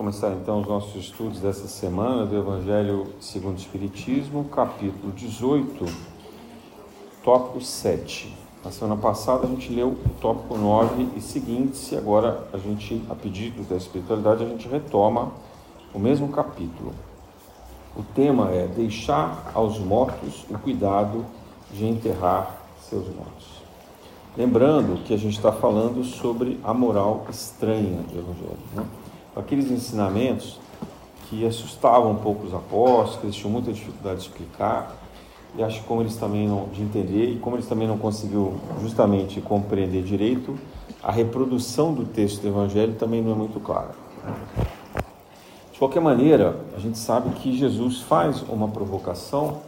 começar então os nossos estudos dessa semana do Evangelho segundo o Espiritismo, capítulo 18, tópico 7. Na semana passada a gente leu o tópico 9 e seguintes, e agora a gente, a pedido da espiritualidade, a gente retoma o mesmo capítulo. O tema é deixar aos mortos o cuidado de enterrar seus mortos. Lembrando que a gente está falando sobre a moral estranha do Evangelho. Né? Aqueles ensinamentos que assustavam um pouco os apóstolos, que eles tinham muita dificuldade de explicar, e acho que como eles também não de entender e como eles também não conseguiu justamente compreender direito, a reprodução do texto do Evangelho também não é muito clara. De qualquer maneira, a gente sabe que Jesus faz uma provocação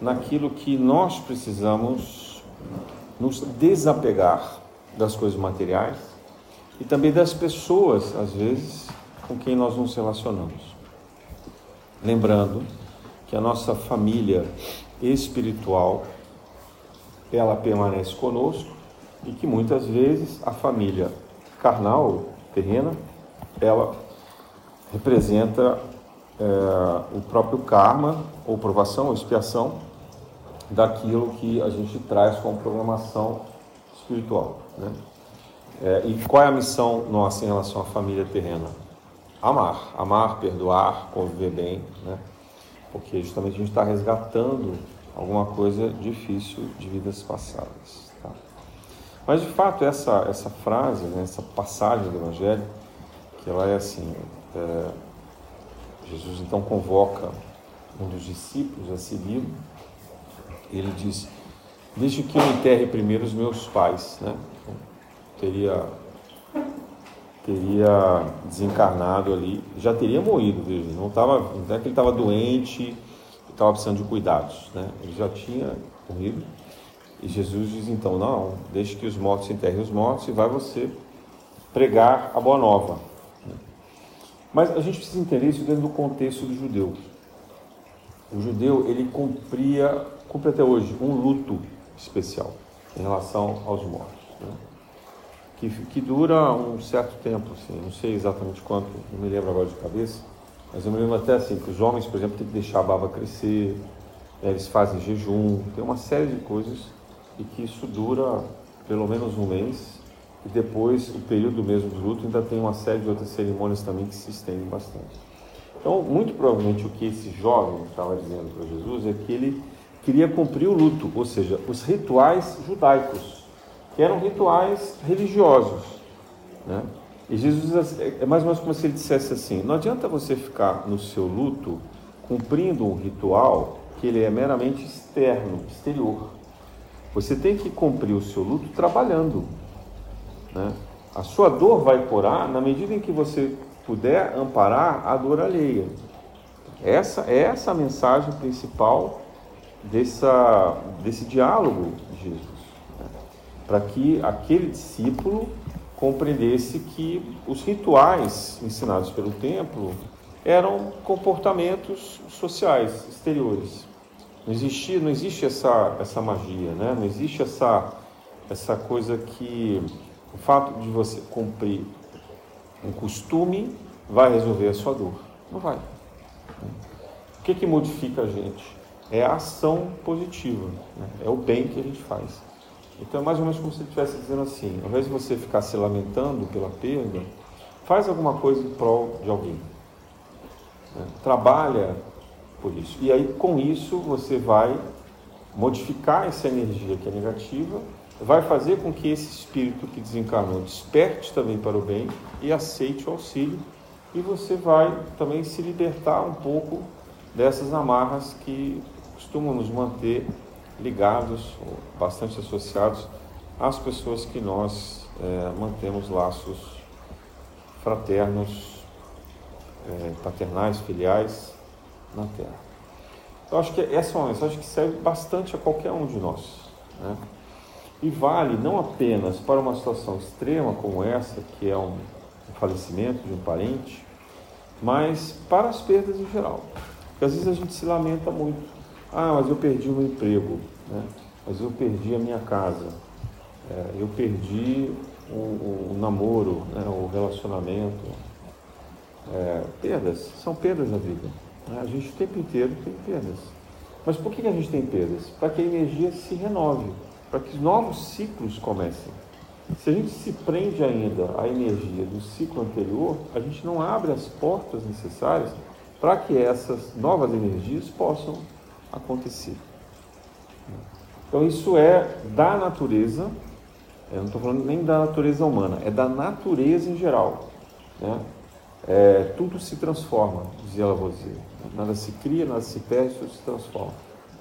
naquilo que nós precisamos nos desapegar das coisas materiais e também das pessoas, às vezes, com quem nós nos relacionamos. Lembrando que a nossa família espiritual ela permanece conosco e que muitas vezes a família carnal, terrena, ela representa é, o próprio karma, ou provação, ou expiação daquilo que a gente traz como programação espiritual. Né? É, e qual é a missão nossa em relação à família terrena? Amar, amar, perdoar, conviver bem, né? Porque justamente a gente está resgatando alguma coisa difícil de vidas passadas. Tá? Mas de fato essa essa frase, né, essa passagem do Evangelho, que ela é assim, é, Jesus então convoca um dos discípulos a segui-lo. Ele diz: Deixe que eu enterre primeiro os meus pais, né? Teria teria desencarnado ali, já teria morrido, veja, não estava, não é que ele estava doente, estava precisando de cuidados, né? Ele já tinha morrido. E Jesus diz então, não, deixe que os mortos enterrem os mortos e vai você pregar a boa nova. Mas a gente precisa entender isso dentro do contexto do judeu. O judeu, ele cumpria, cumpre até hoje, um luto especial em relação aos mortos. Né? Que, que dura um certo tempo, assim, não sei exatamente quanto, não me lembro agora de cabeça, mas eu me lembro até assim, que os homens, por exemplo, têm que deixar a barba crescer, né, eles fazem jejum, tem uma série de coisas e que isso dura pelo menos um mês e depois o período mesmo do luto ainda tem uma série de outras cerimônias também que se estendem bastante. Então, muito provavelmente o que esse jovem estava dizendo para Jesus é que ele queria cumprir o luto, ou seja, os rituais judaicos que eram rituais religiosos. Né? E Jesus é mais ou menos como se ele dissesse assim: não adianta você ficar no seu luto cumprindo um ritual que ele é meramente externo, exterior. Você tem que cumprir o seu luto trabalhando. Né? A sua dor vai curar na medida em que você puder amparar a dor alheia. Essa é essa a mensagem principal dessa, desse diálogo de Jesus para que aquele discípulo compreendesse que os rituais ensinados pelo templo eram comportamentos sociais exteriores. Não existe, não existe essa, essa magia, né? não existe essa, essa coisa que o fato de você cumprir um costume vai resolver a sua dor. Não vai. O que, que modifica a gente? É a ação positiva, né? é o bem que a gente faz. Então é mais ou menos como se ele estivesse dizendo assim: ao invés de você ficar se lamentando pela perda, faz alguma coisa em prol de alguém. Né? Trabalha por isso. E aí com isso você vai modificar essa energia que é negativa, vai fazer com que esse espírito que desencarnou desperte também para o bem e aceite o auxílio. E você vai também se libertar um pouco dessas amarras que costumam nos manter ligados, bastante associados às pessoas que nós é, mantemos laços fraternos, é, paternais, filiais na Terra. Eu acho que essa é uma mensagem que serve bastante a qualquer um de nós. Né? E vale não apenas para uma situação extrema como essa, que é um, falecimento de um parente, mas para as perdas em geral. Porque às vezes a gente se lamenta muito. Ah, mas eu perdi o meu emprego né? mas eu perdi a minha casa, é, eu perdi o, o, o namoro, né? o relacionamento. é, perdas, são perdas na vida. Né? A gente o tempo inteiro tem perdas. Mas por que a gente tem perdas? Para que a energia se renove, para que novos ciclos comecem. Se a gente se prende ainda à energia do ciclo anterior, a gente não abre as portas necessárias para que essas novas energias possam acontecer. Então, isso é da natureza, eu não estou falando nem da natureza humana, é da natureza em geral. Né? É, tudo se transforma, dizia Lavoisier. Nada se cria, nada se perde, tudo se transforma.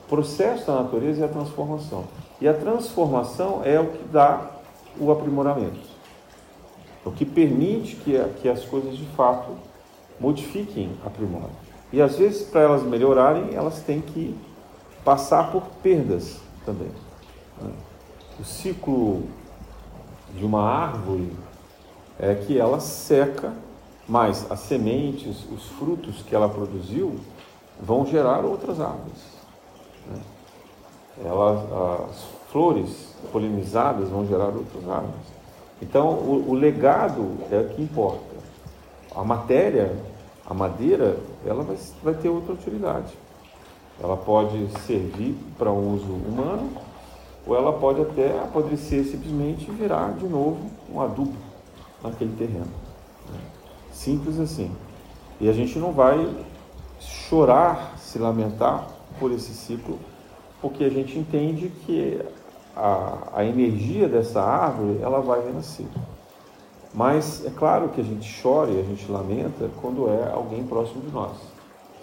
O processo da natureza é a transformação. E a transformação é o que dá o aprimoramento. O que permite que, que as coisas de fato modifiquem, aprimorem. E às vezes, para elas melhorarem, elas têm que passar por perdas também. Né? O ciclo de uma árvore é que ela seca, mas as sementes, os frutos que ela produziu vão gerar outras árvores. Né? Ela, as flores polinizadas vão gerar outras árvores. Então, o, o legado é o que importa. A matéria, a madeira, ela vai, vai ter outra utilidade. Ela pode servir para uso humano, ou ela pode até apodrecer simplesmente virar de novo um adubo naquele terreno. Simples assim. E a gente não vai chorar, se lamentar por esse ciclo, porque a gente entende que a, a energia dessa árvore ela vai renascer. Mas é claro que a gente chora e a gente lamenta quando é alguém próximo de nós,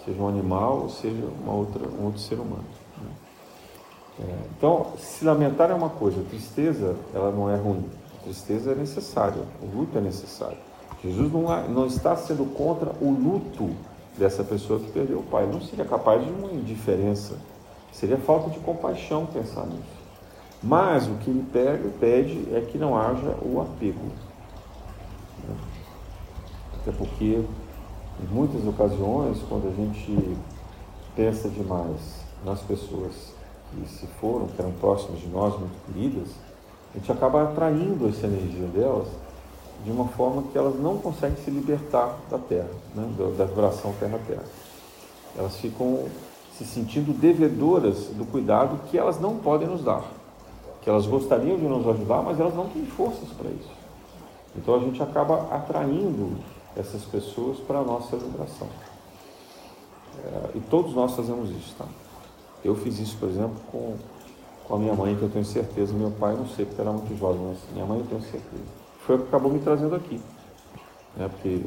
seja um animal ou seja uma outra, um outro ser humano. Né? É, então, se lamentar é uma coisa, tristeza ela não é ruim, tristeza é necessária, o luto é necessário. Jesus não, não está sendo contra o luto dessa pessoa que perdeu o pai, não seria capaz de uma indiferença, seria falta de compaixão pensar nisso. Mas o que ele pede é que não haja o apego. Até porque, em muitas ocasiões, quando a gente pensa demais nas pessoas que se foram, que eram próximas de nós, muito queridas, a gente acaba atraindo essa energia delas de uma forma que elas não conseguem se libertar da Terra, né? da vibração Terra-Terra. Elas ficam se sentindo devedoras do cuidado que elas não podem nos dar que elas gostariam de nos ajudar, mas elas não têm forças para isso. Então a gente acaba atraindo essas pessoas para a nossa vibração. É, e todos nós fazemos isso, tá? Eu fiz isso, por exemplo, com, com a minha mãe, que eu tenho certeza, meu pai, não sei, porque era muito jovem, mas minha mãe eu tenho certeza. Foi o que acabou me trazendo aqui. Né? Porque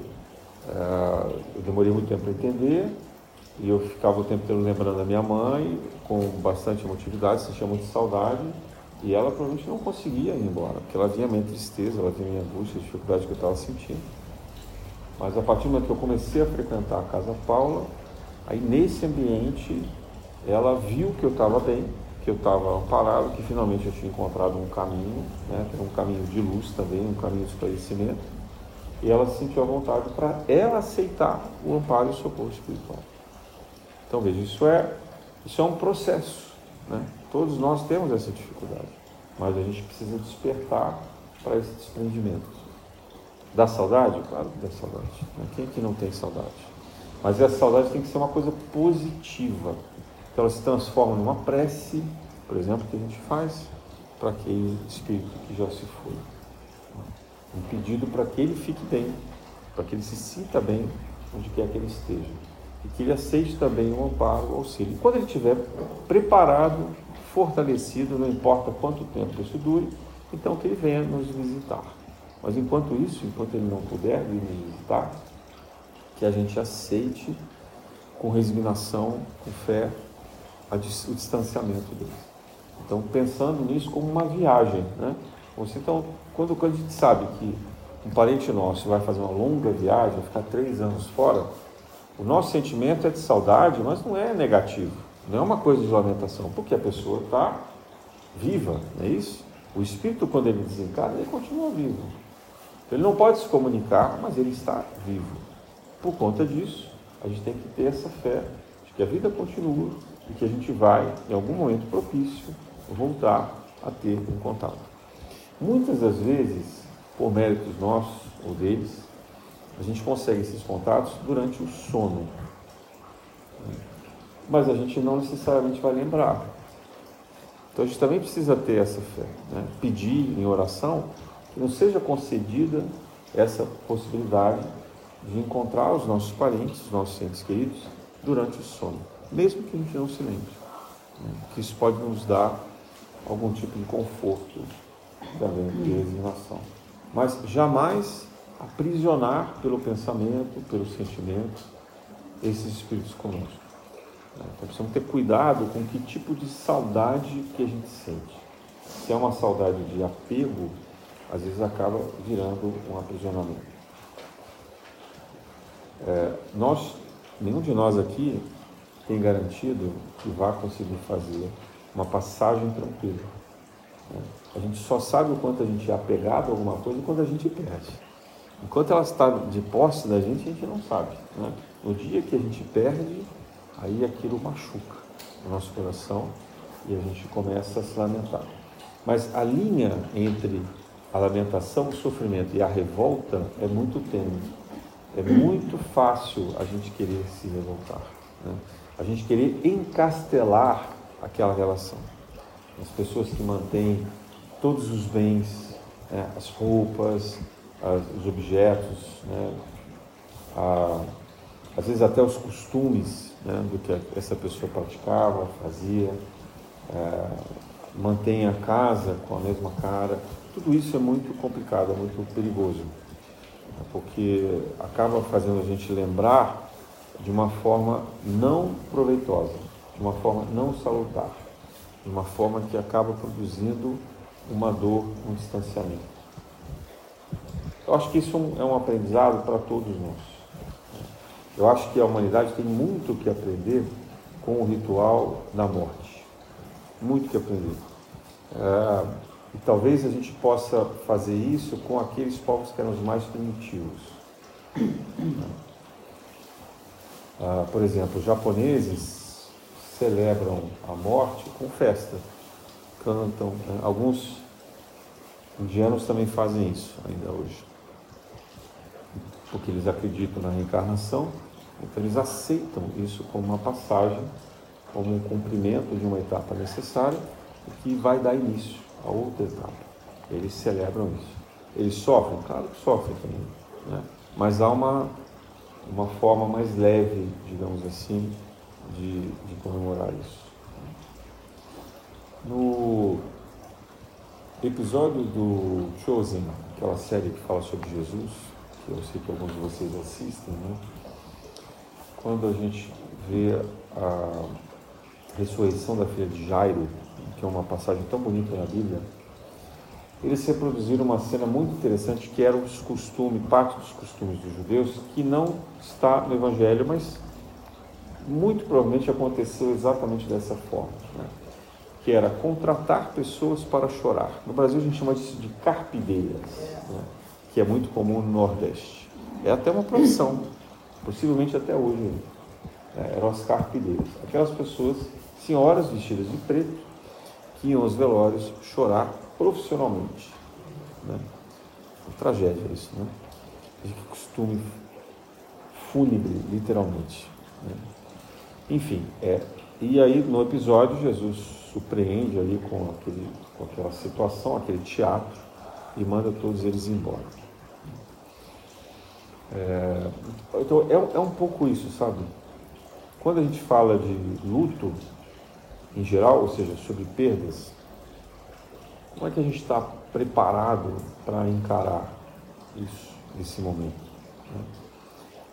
é, eu demorei muito tempo para entender, e eu ficava o tempo todo lembrando da minha mãe, com bastante emotividade, sentia muita saudade, e ela provavelmente não conseguia ir embora, porque ela vinha minha tristeza, ela vinha minha angústia, a dificuldade que eu estava sentindo. Mas a partir do momento que eu comecei a frequentar a Casa Paula, aí nesse ambiente ela viu que eu estava bem, que eu estava amparado, que finalmente eu tinha encontrado um caminho, né, que era um caminho de luz também, um caminho de esclarecimento. E ela sentiu a vontade para ela aceitar o amparo e o socorro espiritual. Então veja, isso é, isso é um processo. Né? Todos nós temos essa dificuldade, mas a gente precisa despertar para esse desprendimento. Dá saudade? Claro que dá saudade. Né? Quem que não tem saudade? Mas essa saudade tem que ser uma coisa positiva. Que ela se transforma numa prece, por exemplo, que a gente faz para aquele espírito que já se foi. Um pedido para que ele fique bem, para que ele se sinta bem onde quer que ele esteja. E que ele aceite também o amparo, o auxílio. E quando ele estiver preparado fortalecido, não importa quanto tempo isso dure, então que ele venha nos visitar. Mas enquanto isso, enquanto ele não puder vir nos visitar, que a gente aceite com resignação, com fé, o distanciamento dele. Então, pensando nisso como uma viagem, né? Então, quando, quando a gente sabe que um parente nosso vai fazer uma longa viagem, vai ficar três anos fora, o nosso sentimento é de saudade, mas não é negativo. Não é uma coisa de lamentação, porque a pessoa está viva, não é isso? O espírito, quando ele desencarna, ele continua vivo. Ele não pode se comunicar, mas ele está vivo. Por conta disso, a gente tem que ter essa fé de que a vida continua e que a gente vai, em algum momento propício, voltar a ter um contato. Muitas das vezes, por méritos nossos ou deles, A gente consegue esses contatos durante o sono. Mas a gente não necessariamente vai lembrar. Então a gente também precisa ter essa fé. Né? Pedir em oração que não seja concedida essa possibilidade de encontrar os nossos parentes, os nossos entes queridos, durante o sono, mesmo que a gente não se lembre. Né? Que isso pode nos dar algum tipo de conforto de resignação. Mas jamais aprisionar pelo pensamento, pelo sentimento, esses espíritos conosco. Né? Então precisamos ter cuidado com que tipo de saudade que a gente sente. Se é uma saudade de apego, às vezes acaba virando um aprisionamento. É, nós, nenhum de nós aqui tem garantido que vá conseguir fazer uma passagem tranquila. Né? A gente só sabe o quanto a gente é apegado a alguma coisa quando a gente perde. Enquanto ela está de posse da gente, a gente não sabe. Né? No dia que a gente perde, aí aquilo machuca o nosso coração e a gente começa a se lamentar. Mas a linha entre a lamentação, o sofrimento e a revolta é muito tênue. É muito fácil a gente querer se revoltar. Né? A gente querer encastelar aquela relação. As pessoas que mantêm todos os bens, né? as roupas, as, os objetos, né? a, às vezes até os costumes né? do que essa pessoa praticava, fazia, é, mantém a casa com a mesma cara. Tudo isso é muito complicado, é muito perigoso, porque acaba fazendo a gente lembrar de uma forma não proveitosa, de uma forma não salutar, de uma forma que acaba produzindo uma dor, um distanciamento. Eu acho que isso é um aprendizado para todos nós. Eu acho que a humanidade tem muito que aprender com o ritual da morte. Muito que aprender. É, e talvez a gente possa fazer isso com aqueles povos que eram os mais primitivos. Ah, por exemplo, os japoneses celebram a morte com festa, cantam. Né? Alguns indianos também fazem isso ainda hoje, porque eles acreditam na reencarnação, então eles aceitam isso como uma passagem, como um cumprimento de uma etapa necessária que vai dar início a outra etapa. Eles celebram isso. Eles sofrem? Claro que sofrem também, né? mas há uma uma forma mais leve, digamos assim, de, de comemorar isso. No episódio do Chosen, aquela série que fala sobre Jesus, que eu sei que alguns de vocês assistem, né? quando a gente vê a ressurreição da filha de Jairo, que é uma passagem tão bonita na Bíblia, eles reproduziram uma cena muito interessante que era os costumes, parte dos costumes dos judeus, que não está no Evangelho, mas muito provavelmente aconteceu exatamente dessa forma, né? que era contratar pessoas para chorar. No Brasil a gente chama disso de carpideiras, né? que é muito comum no Nordeste. É até uma profissão, possivelmente até hoje. Né? Eram as carpideiras. Aquelas pessoas, senhoras vestidas de preto, que iam aos velórios chorar profissionalmente. Né? Uma tragédia isso, né? De costume fúnebre, literalmente. Né? Enfim, é. E aí no episódio Jesus surpreende ali com, aquele, com aquela situação, aquele teatro, e manda todos eles embora. É, então é, é um pouco isso, sabe? Quando a gente fala de luto em geral, ou seja, sobre perdas, como é que a gente está preparado para encarar isso, esse momento? Né?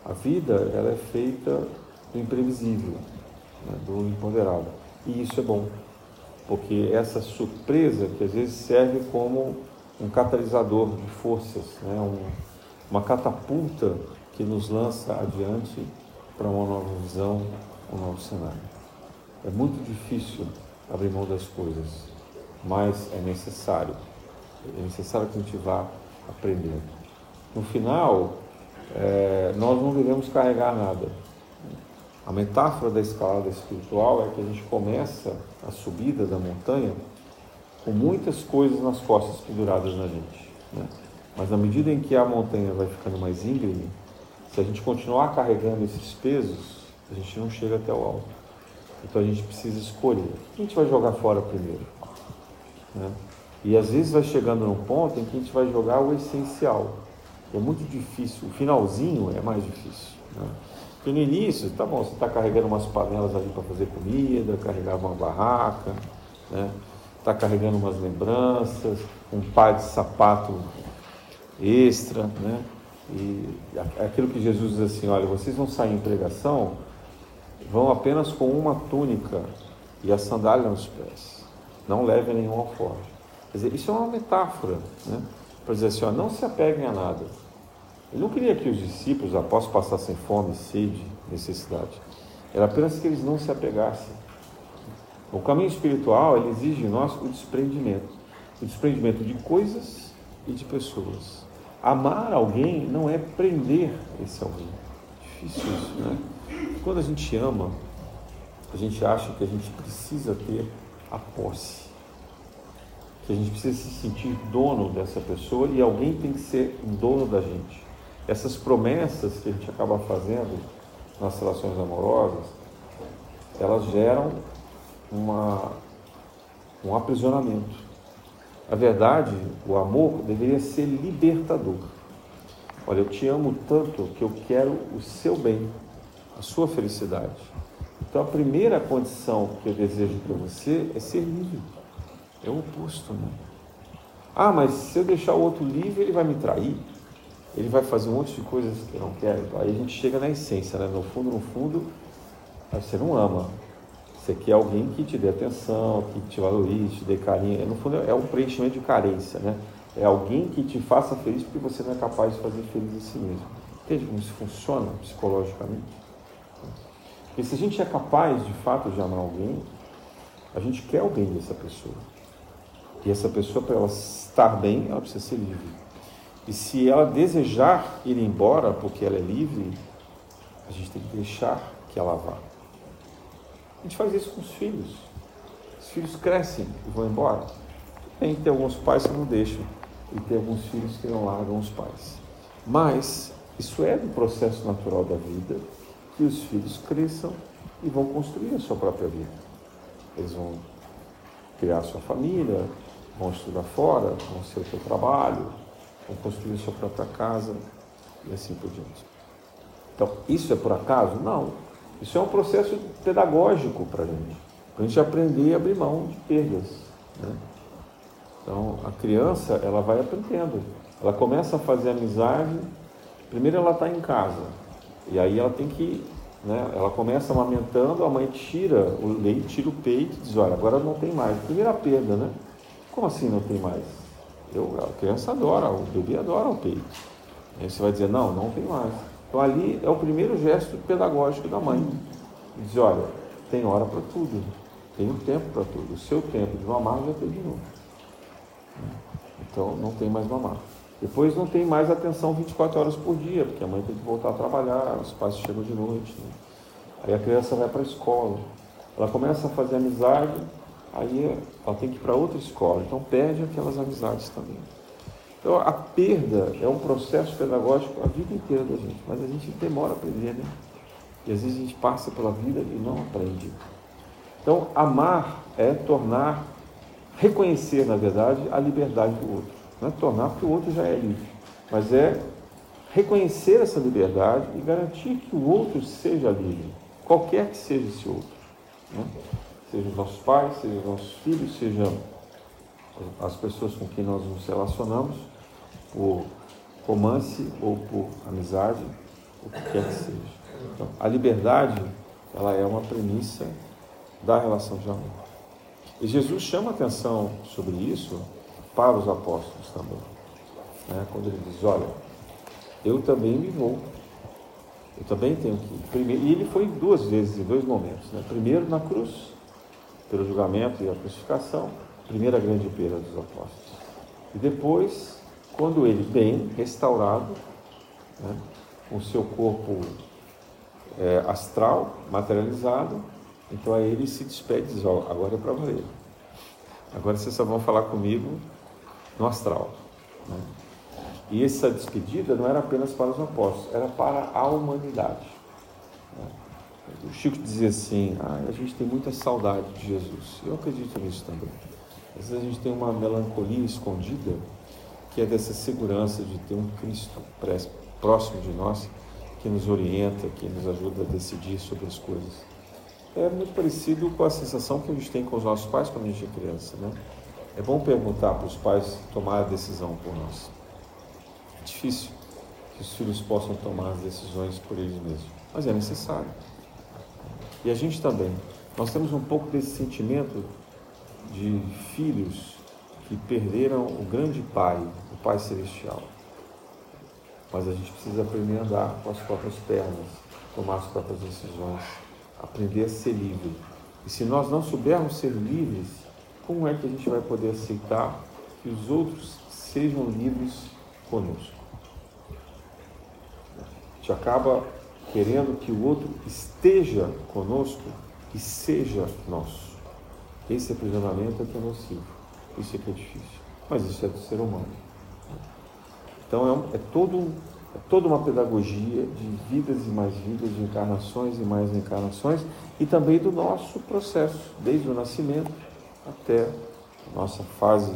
A vida ela é feita do imprevisível, né? do imponderável. E isso é bom, porque essa surpresa que às vezes serve como um catalisador de forças, né? um, uma catapulta que nos lança adiante para uma nova visão, um novo cenário. É muito difícil abrir mão das coisas mas é necessário. É necessário que a gente vá aprendendo. No final, é, nós não devemos carregar nada. A metáfora da escalada espiritual é que a gente começa a subida da montanha com muitas coisas nas costas penduradas na gente. Né? Mas na medida em que a montanha vai ficando mais íngreme, Se a gente continuar carregando esses pesos, a gente não chega até o alto. Então a gente precisa escolher. O que a gente vai jogar fora primeiro? Né? E às vezes vai chegando num ponto em que a gente vai jogar o essencial. É muito difícil. O finalzinho é mais difícil. Né? Porque no início, tá bom, você está carregando umas panelas ali para fazer comida, carregar uma barraca, né? Está carregando umas lembranças, um par de sapato extra, né? E aquilo que Jesus diz assim, olha, vocês vão sair em pregação, vão apenas com uma túnica e a sandália nos pés. Não levem nenhum alforje. Quer dizer, isso é uma metáfora, né? Para dizer assim, ó, não se apeguem a nada. Ele não queria que os discípulos, após passassem fome, sede, necessidade. Era apenas que eles não se apegassem. O caminho espiritual ele exige de nós o desprendimento. O desprendimento de coisas e de pessoas. Amar alguém não é prender esse alguém. Difícil isso, né? Quando a gente ama, a gente acha que a gente precisa ter a posse. Que a gente precisa se sentir dono dessa pessoa e alguém tem que ser dono da gente. Essas promessas que a gente acaba fazendo nas relações amorosas, elas geram uma, um aprisionamento. A verdade, o amor deveria ser libertador. Olha, eu te amo tanto que eu quero o seu bem, a sua felicidade. Então a primeira condição que eu desejo para você é ser livre. É o oposto, né? Ah, mas se eu deixar o outro livre, ele vai me trair ele vai fazer um monte de coisas que eu não quero. Aí a gente chega na essência, né? No fundo, no fundo, você não ama. Você quer alguém que te dê atenção, que te valorize, te dê carinho. No fundo, é um preenchimento de carência, né? É alguém que te faça feliz porque você não é capaz de fazer feliz a si mesmo. Entende como isso funciona psicologicamente? Porque se a gente é capaz, de fato, de amar alguém, a gente quer o bem dessa pessoa. E essa pessoa, para ela estar bem, ela precisa ser livre. E se ela desejar ir embora porque ela é livre, a gente tem que deixar que ela vá. A gente faz isso com os filhos. Os filhos crescem e vão embora. Tem, tem alguns pais que não deixam e tem alguns filhos que não largam os pais. Mas isso é do processo natural da vida que os filhos cresçam e vão construir a sua própria vida. Eles vão criar a sua família, vão estudar fora, vão ser o seu trabalho, vão construir sua própria casa e assim por diante. Então, isso é por acaso? Não. Isso é um processo pedagógico para a gente, para a gente aprender a abrir mão de perdas. Né? Então, a criança, ela vai aprendendo. Ela começa a fazer amizade, primeiro ela está em casa, e aí ela tem que, né, ela começa amamentando, a mãe tira o leite, tira o peito e diz, olha, agora não tem mais. Primeira perda, né? Como assim não tem mais? Eu, a criança adora, o bebê adora o peito. Aí você vai dizer, não, não tem mais. Então ali é o primeiro gesto pedagógico da mãe. Diz, olha, tem hora para tudo, tem um tempo para tudo. O seu tempo de mamar já terminou. Então não tem mais mamar. Depois não tem mais atenção 24 horas por dia, porque a mãe tem que voltar a trabalhar, os pais chegam de noite. Né? Aí a criança vai para a escola. Ela começa a fazer amizade, aí ela tem que ir para outra escola, então perde aquelas amizades também. Então a perda é um processo pedagógico a vida inteira da gente, mas a gente demora a aprender, né? E às vezes a gente passa pela vida e não aprende. Então amar é tornar, reconhecer na verdade a liberdade do outro. Não é tornar porque o outro já é livre, mas é reconhecer essa liberdade e garantir que o outro seja livre, qualquer que seja esse outro. Né? seja os nossos pais, seja os nossos filhos, seja as pessoas com quem nós nos relacionamos, por romance ou por amizade, o que quer que seja. Então, a liberdade, ela é uma premissa da relação de amor. E Jesus chama atenção sobre isso para os apóstolos também. Né? Quando ele diz, olha, eu também me vou. Eu também tenho que ir. Primeiro, e ele foi duas vezes, em dois momentos. Né? Primeiro na cruz, pelo julgamento e a crucificação, primeira grande perda dos apóstolos. E depois, quando ele, bem restaurado, né, com seu corpo é, astral, materializado, então aí ele se despede e diz: agora é para valer. Agora vocês só vão falar comigo no astral. Né? E essa despedida não era apenas para os apóstolos, era para a humanidade. O Chico dizia assim: ah, a gente tem muita saudade de Jesus. Eu acredito nisso também. Às vezes a gente tem uma melancolia escondida, que é dessa segurança de ter um Cristo próximo de nós, que nos orienta, que nos ajuda a decidir sobre as coisas. É muito parecido com a sensação que a gente tem com os nossos pais quando a gente é criança. Né? É bom perguntar para os pais tomar a decisão por nós. É difícil que os filhos possam tomar as decisões por eles mesmos, mas é necessário. E a gente também. Nós temos um pouco desse sentimento de filhos que perderam o grande Pai, o Pai Celestial. Mas a gente precisa aprender a andar com as próprias pernas, tomar as próprias decisões, aprender a ser livre. E se nós não soubermos ser livres, como é que a gente vai poder aceitar que os outros sejam livres conosco? A gente acaba querendo que o outro esteja conosco e seja nosso. Esse aprisionamento é que é nocivo, isso é que é difícil, mas isso é do ser humano. Então é, um, é todo, é toda uma pedagogia de vidas e mais vidas, de encarnações e mais encarnações, e também do nosso processo, desde o nascimento até a nossa fase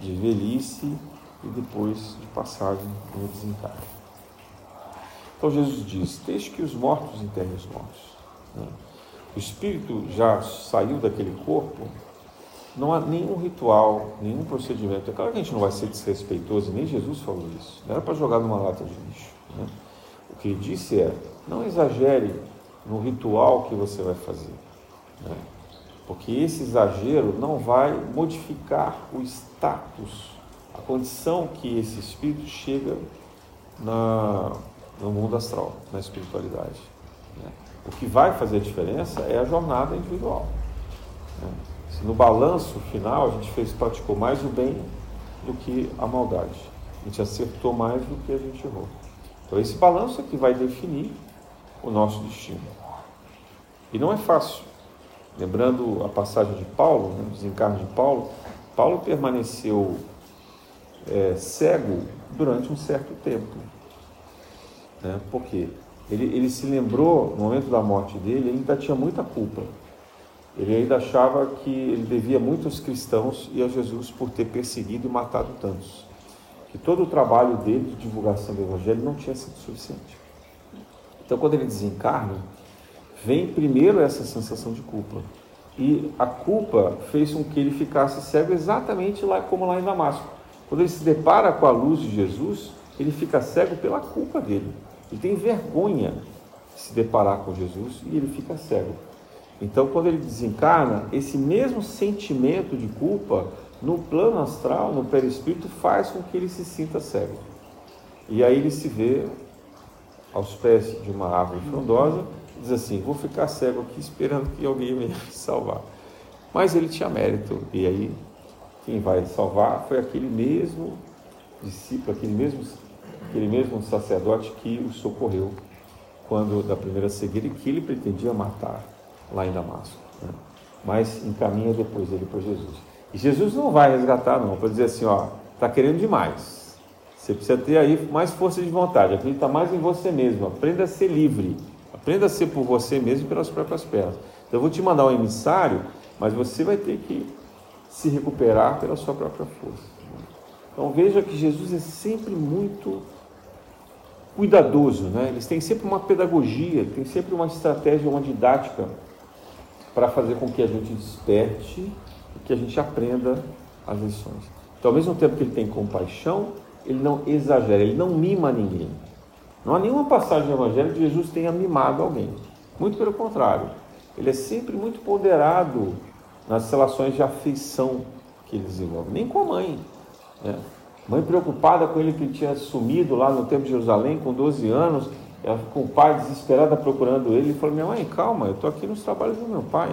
de velhice e depois de passagem no desencarne. Então Jesus diz: Deixe que os mortos enterrem os mortos. Né? O espírito já saiu daquele corpo, não há nenhum ritual, nenhum procedimento. É claro que a gente não vai ser desrespeitoso, nem Jesus falou isso. Não era para jogar numa lata de lixo. Né? O que ele disse é: não exagere no ritual que você vai fazer. Né? Porque esse exagero não vai modificar o status, a condição que esse espírito chega na, no mundo astral, na espiritualidade. Né? O que vai fazer a diferença é a jornada individual. Né? Se no balanço final a gente fez, praticou mais o bem do que a maldade, a gente acertou mais do que a gente errou. Então esse balanço é que vai definir o nosso destino. E não é fácil. Lembrando a passagem de Paulo, né, o desencarne de Paulo, Paulo permaneceu é, cego durante um certo tempo. Né? Por quê? Ele, ele se lembrou, no momento da morte dele, ele ainda tinha muita culpa. Ele ainda achava que ele devia muito aos cristãos e a Jesus por ter perseguido e matado tantos. Que todo o trabalho dele de divulgação do Evangelho não tinha sido suficiente. Então, quando ele desencarna, vem primeiro essa sensação de culpa. E a culpa fez com que ele ficasse cego exatamente lá como lá em Damasco. Quando ele se depara com a luz de Jesus, ele fica cego pela culpa dele. Ele tem vergonha de se deparar com Jesus e ele fica cego. Então, quando ele desencarna, esse mesmo sentimento de culpa no plano astral, no perispírito, faz com que ele se sinta cego. E aí ele se vê aos pés de uma árvore frondosa, diz assim: Vou ficar cego aqui esperando que alguém venha me salvar. Mas ele tinha mérito, e aí quem vai salvar foi aquele mesmo discípulo, aquele mesmo aquele mesmo sacerdote que o socorreu quando da primeira cegueira que ele pretendia matar lá em Damasco. Né? Mas encaminha depois ele para Jesus. E Jesus não vai resgatar, não, para dizer assim: ó, está querendo demais. Você precisa ter aí mais força de vontade, acredita mais em você mesmo, aprenda a ser livre, aprenda a ser por você mesmo pelas próprias pernas. Então, eu vou te mandar um emissário, mas você vai ter que se recuperar pela sua própria força. Então veja que Jesus é sempre muito cuidadoso, né? Eles têm sempre uma pedagogia, tem sempre uma estratégia, uma didática para fazer com que a gente desperte e que a gente aprenda as lições. Então, ao mesmo tempo que ele tem compaixão, ele não exagera, ele não mima ninguém. Não há nenhuma passagem do Evangelho que Jesus tenha mimado alguém. Muito pelo contrário, ele é sempre muito ponderado nas relações de afeição que ele desenvolve. Nem com a mãe. Né? Mãe preocupada com ele que ele tinha sumido lá no tempo de Jerusalém com 12 anos, ela com o pai desesperada procurando ele, ele falou, minha mãe, calma, eu estou aqui nos trabalhos do meu pai.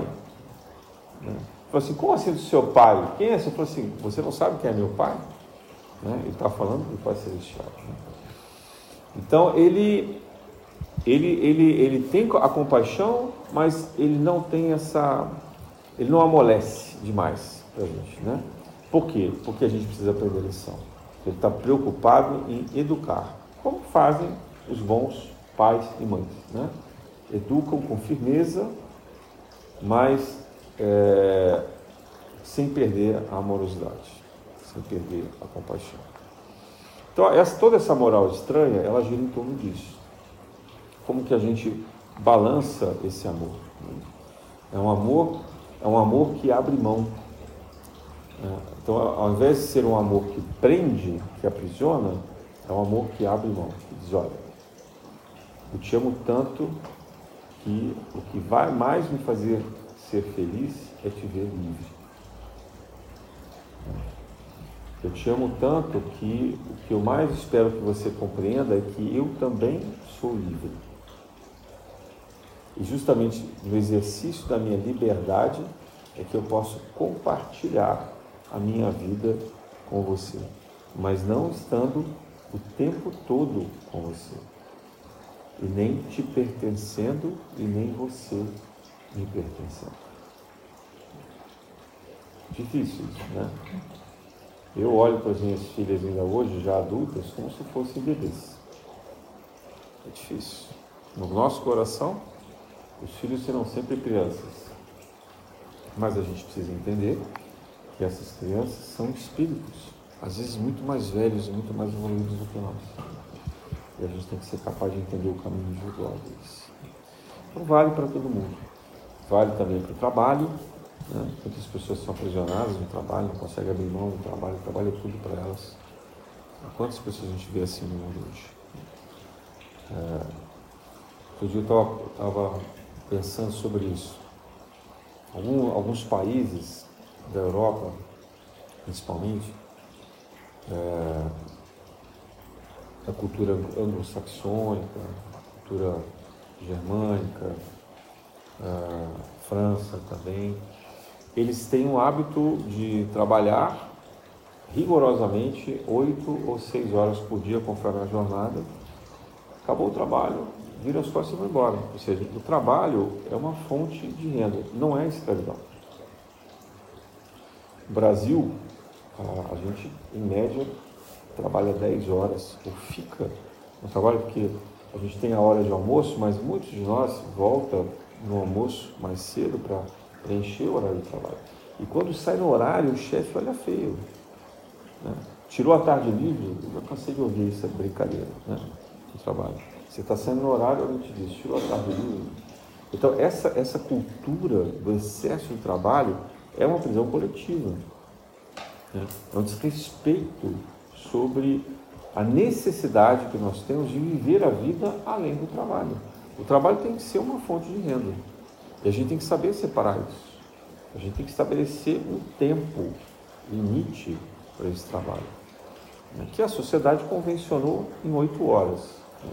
Né? Falou assim, como assim do seu pai? Quem é? Você falou assim, você não sabe quem é meu pai? Né? Ele está falando do Pai Celestial. Né? Então ele, ele, ele, ele tem a compaixão, mas ele não tem essa. Ele não amolece demais para a gente. Né? Por quê? Porque a gente precisa aprender lição. Ele está preocupado em educar, como fazem os bons pais e mães. Né? Educam com firmeza, mas é, sem perder a amorosidade, sem perder a compaixão. Então, essa, toda essa moral estranha, ela gira em torno disso. Como que a gente balança esse amor? É um amor, é um amor que abre mão. É, então, ao invés de ser um amor que prende, que aprisiona, é um amor que abre mão, que diz, olha, eu te amo tanto que o que vai mais me fazer ser feliz é te ver livre. Eu te amo tanto que o que eu mais espero que você compreenda é que eu também sou livre. E justamente no exercício da minha liberdade é que eu posso compartilhar a minha vida com você, mas não estando o tempo todo com você, e nem te pertencendo e nem você me pertencendo. Difícil isso, né? Eu olho para as minhas filhas ainda hoje, já adultas, como se fossem bebês. É difícil. No nosso coração, os filhos serão sempre crianças. Mas a gente precisa entender que essas crianças são espíritos, às vezes muito mais velhos e muito mais evoluídos do que nós. E a gente tem que ser capaz de entender o caminho individual deles. Então vale para todo mundo. Vale também para o trabalho. Né? Pessoas são aprisionadas no trabalho, não conseguem abrir mão do trabalho, trabalho é tudo para elas. Quantas pessoas a gente vê assim no mundo hoje? É, outro dia eu estava pensando sobre isso. Algum, alguns países da Europa, principalmente, é, a cultura anglo-saxônica, a cultura germânica, a França também, eles têm o hábito de trabalhar rigorosamente oito ou seis horas por dia conforme a jornada. Acabou o trabalho, vira as costas e vai embora. Ou seja, o trabalho é uma fonte de renda, não é escravidão. Brasil, a, gente, em média, trabalha 10 horas, ou fica no trabalho, porque a gente tem a hora de almoço, mas muitos de nós voltam no almoço mais cedo para preencher o horário de trabalho. E quando sai no horário, o chefe olha feio. Né? Tirou a tarde livre, eu cansei de ouvir essa brincadeira né? no trabalho. Você está saindo no horário, alguém te diz, tirou a tarde livre. Então, essa, essa cultura do excesso de trabalho é uma prisão coletiva. Né? É um desrespeito sobre a necessidade que nós temos de viver a vida além do trabalho. O trabalho tem que ser uma fonte de renda. E a gente tem que saber separar isso. A gente tem que estabelecer um tempo limite para esse trabalho. Né? Que a sociedade convencionou em oito horas. Né?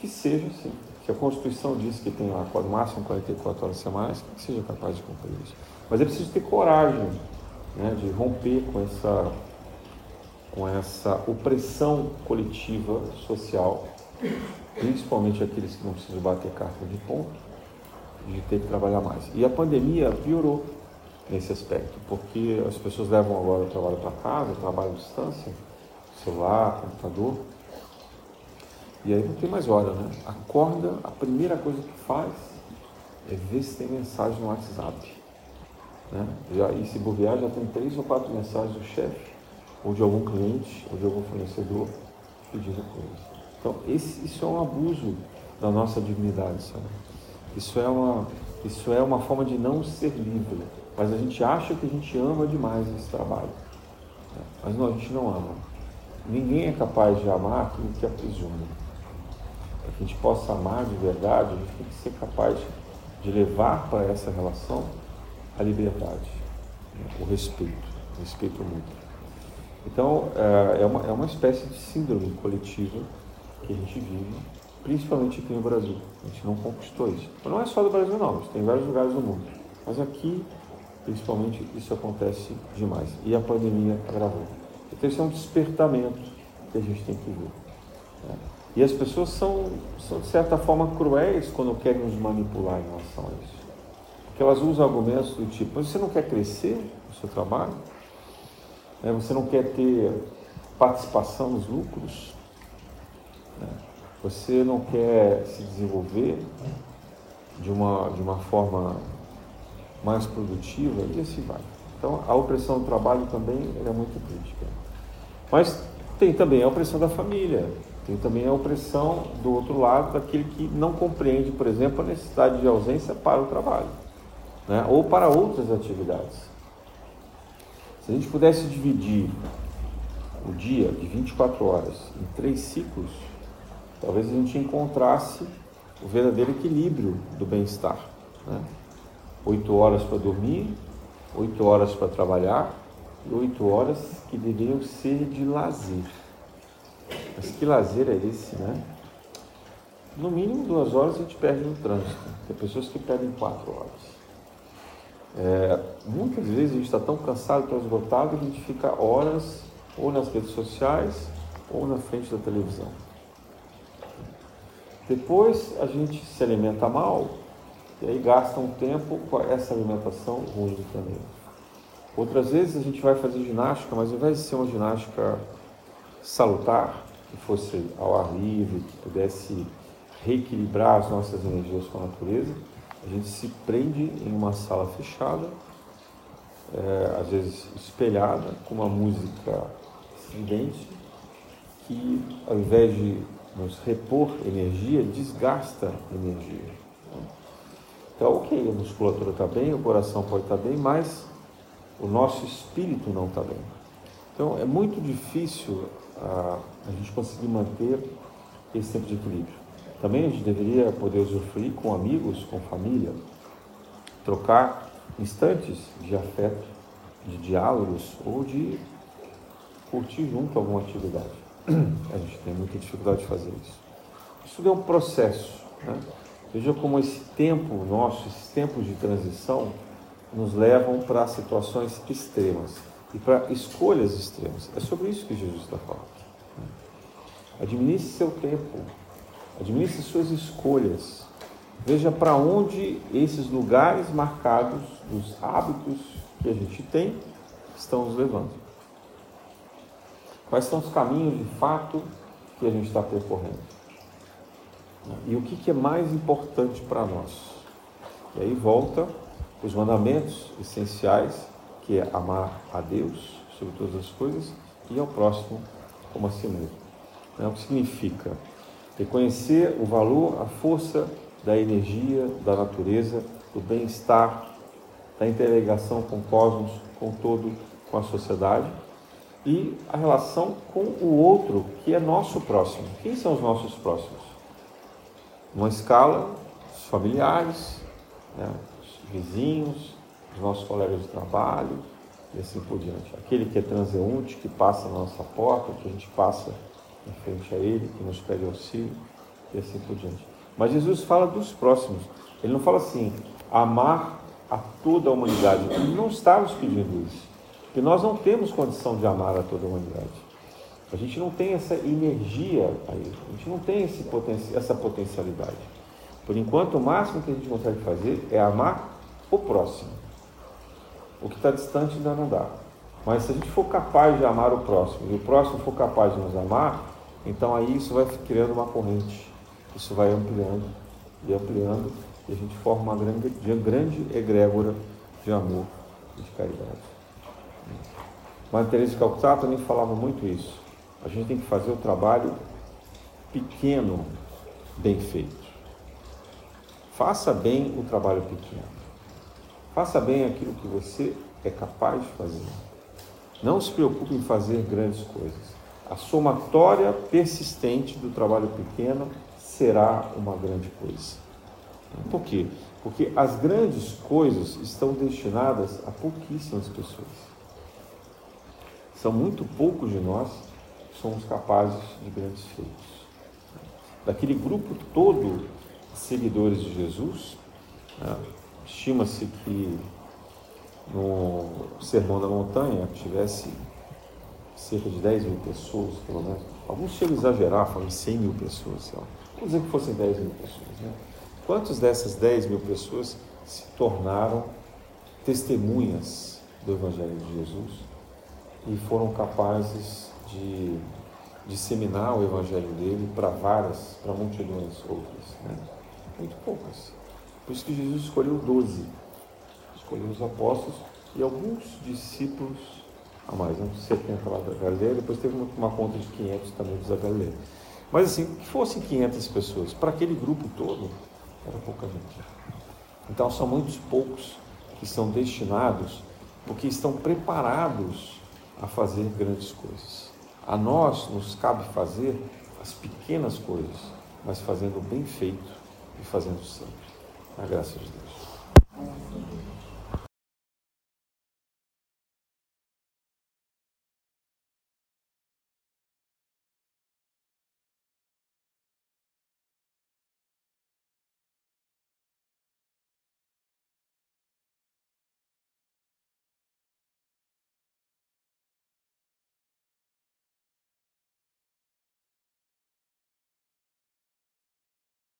Que seja assim. Que a Constituição diz que tem lá no máximo 44 horas semanais, que seja capaz de cumprir isso. Mas é preciso ter coragem né, de romper com essa, com essa opressão coletiva social, principalmente aqueles que não precisam bater carta de ponto, de ter que trabalhar mais. E a pandemia piorou nesse aspecto, porque as pessoas levam agora o trabalho para casa, o trabalho à distância, celular, computador, e aí não tem mais hora, né? Acorda, a primeira coisa que faz é ver se tem mensagem no WhatsApp. Né? Já, e se bobear, já tem três ou quatro mensagens do chefe, ou de algum cliente, ou de algum fornecedor pedindo coisa. Então, esse, isso é um abuso da nossa dignidade, sabe? Isso é, uma, isso é uma forma de não ser livre. Mas a gente acha que a gente ama demais esse trabalho. Né? Mas não, a gente não ama. Ninguém é capaz de amar aquilo que aprisiona. Para que a gente possa amar de verdade, a gente tem que ser capaz de levar para essa relação a liberdade, né? o respeito, o respeito mútuo. Então, é, é uma, é uma espécie de síndrome coletiva que a gente vive principalmente aqui no Brasil. A gente não conquistou isso. Mas não é só do Brasil, não. Isso tem vários lugares do mundo. Mas aqui, principalmente, isso acontece demais. E a pandemia agravou. Então, isso é um despertamento que a gente tem que ver. Né? E as pessoas são, são, de certa forma, cruéis quando querem nos manipular em relação a isso. Porque elas usam argumentos do tipo: mas você não quer crescer no seu trabalho? Né? Você não quer ter participação nos lucros, né? Você não quer se desenvolver de uma, de uma forma mais produtiva e assim vai. Então a opressão do trabalho também é muito crítica. Mas tem também a opressão da família, tem também a opressão do outro lado daquele que não compreende, por exemplo, a necessidade de ausência para o trabalho, né? ou para outras atividades. Se a gente pudesse dividir o dia de 24 horas em três ciclos, talvez a gente encontrasse o verdadeiro equilíbrio do bem-estar. Né? Oito horas para dormir, oito horas para trabalhar e oito horas que deveriam ser de lazer. Mas que lazer é esse, né? No mínimo duas horas a gente perde no trânsito. Tem pessoas que perdem quatro horas. É, muitas vezes a gente está tão cansado, tão esgotado, que a gente fica horas ou nas redes sociais ou na frente da televisão. Depois a gente se alimenta mal e aí gasta um tempo com essa alimentação ruim também. Outras vezes a gente vai fazer ginástica, mas ao invés de ser uma ginástica salutar, que fosse ao ar livre, que pudesse reequilibrar as nossas energias com a natureza, a gente se prende em uma sala fechada, é, às vezes espelhada, com uma música estridente, que ao invés de nos repor energia, desgasta energia. Então, ok, a musculatura está bem, o coração pode estar tá bem, mas o nosso espírito não está bem. Então, é muito difícil a, a gente conseguir manter esse tempo de equilíbrio. Também a gente deveria poder usufruir com amigos, com família, trocar instantes de afeto, de diálogos ou de curtir junto alguma atividade. A gente tem muita dificuldade de fazer isso. Isso é um processo. Né? Veja como esse tempo nosso, esses tempos de transição, nos levam para situações extremas e para escolhas extremas. É sobre isso que Jesus está falando. Administre seu tempo, administre suas escolhas. Veja para onde esses lugares marcados dos hábitos que a gente tem estão nos levando. Quais são os caminhos de fato que a gente está percorrendo? E o que, é mais importante para nós? E aí volta os mandamentos essenciais que é amar a Deus sobre todas as coisas e ao próximo como a si mesmo. É o que significa reconhecer o valor, a força da energia, da natureza, do bem-estar, da interligação com o cosmos, com todo, com a sociedade e a relação com o outro, que é nosso próximo. Quem são os nossos próximos? Uma escala, os familiares, né, os vizinhos, os nossos colegas de trabalho e assim por diante. Aquele que é transeunte, que passa na nossa porta, que a gente passa em frente a ele, que nos pede auxílio e assim por diante. Mas Jesus fala dos próximos. Ele não fala assim, amar a toda a humanidade. Ele não está nos pedindo isso. Porque nós não temos condição de amar a toda a humanidade. A gente não tem essa energia aí, a gente não tem esse poten essa potencialidade. Por enquanto, o máximo que a gente consegue fazer é amar o próximo. O que está distante ainda não dá. Mas se a gente for capaz de amar o próximo e o próximo for capaz de nos amar, então aí isso vai criando uma corrente. Isso vai ampliando e ampliando e a gente forma uma grande, grande egrégora de amor e de caridade. Madre Teresa de Calcutá também falava muito isso. A gente tem que fazer o trabalho pequeno bem feito. Faça bem o trabalho pequeno. Faça bem aquilo que você é capaz de fazer. Não se preocupe em fazer grandes coisas. A somatória persistente do trabalho pequeno será uma grande coisa. Por quê? Porque as grandes coisas estão destinadas a pouquíssimas pessoas. São muito poucos de nós que somos capazes de grandes feitos. Daquele grupo todo de seguidores de Jesus, né, Estima-se que no Sermão da Montanha tivesse cerca de 10 mil pessoas, pelo menos. Alguns chegam a exagerar, falam 100 mil pessoas. Vamos dizer que fossem 10 mil pessoas. Né? Quantas dessas 10 mil pessoas se tornaram testemunhas do Evangelho de Jesus e foram capazes de disseminar o evangelho dele para várias, para multidões outras. Né? Muito poucas. Por isso que Jesus escolheu doze. Escolheu os apóstolos e alguns discípulos a mais, uns 70 lá da Galileia, depois teve uma, uma conta de 500 também dos da Galileia. Mas assim, que fossem 500 pessoas, para aquele grupo todo, era pouca gente. Então são muitos poucos que são destinados porque estão preparados a fazer grandes coisas. A nós nos cabe fazer as pequenas coisas, mas fazendo bem feito e fazendo sempre. Na graça de Deus.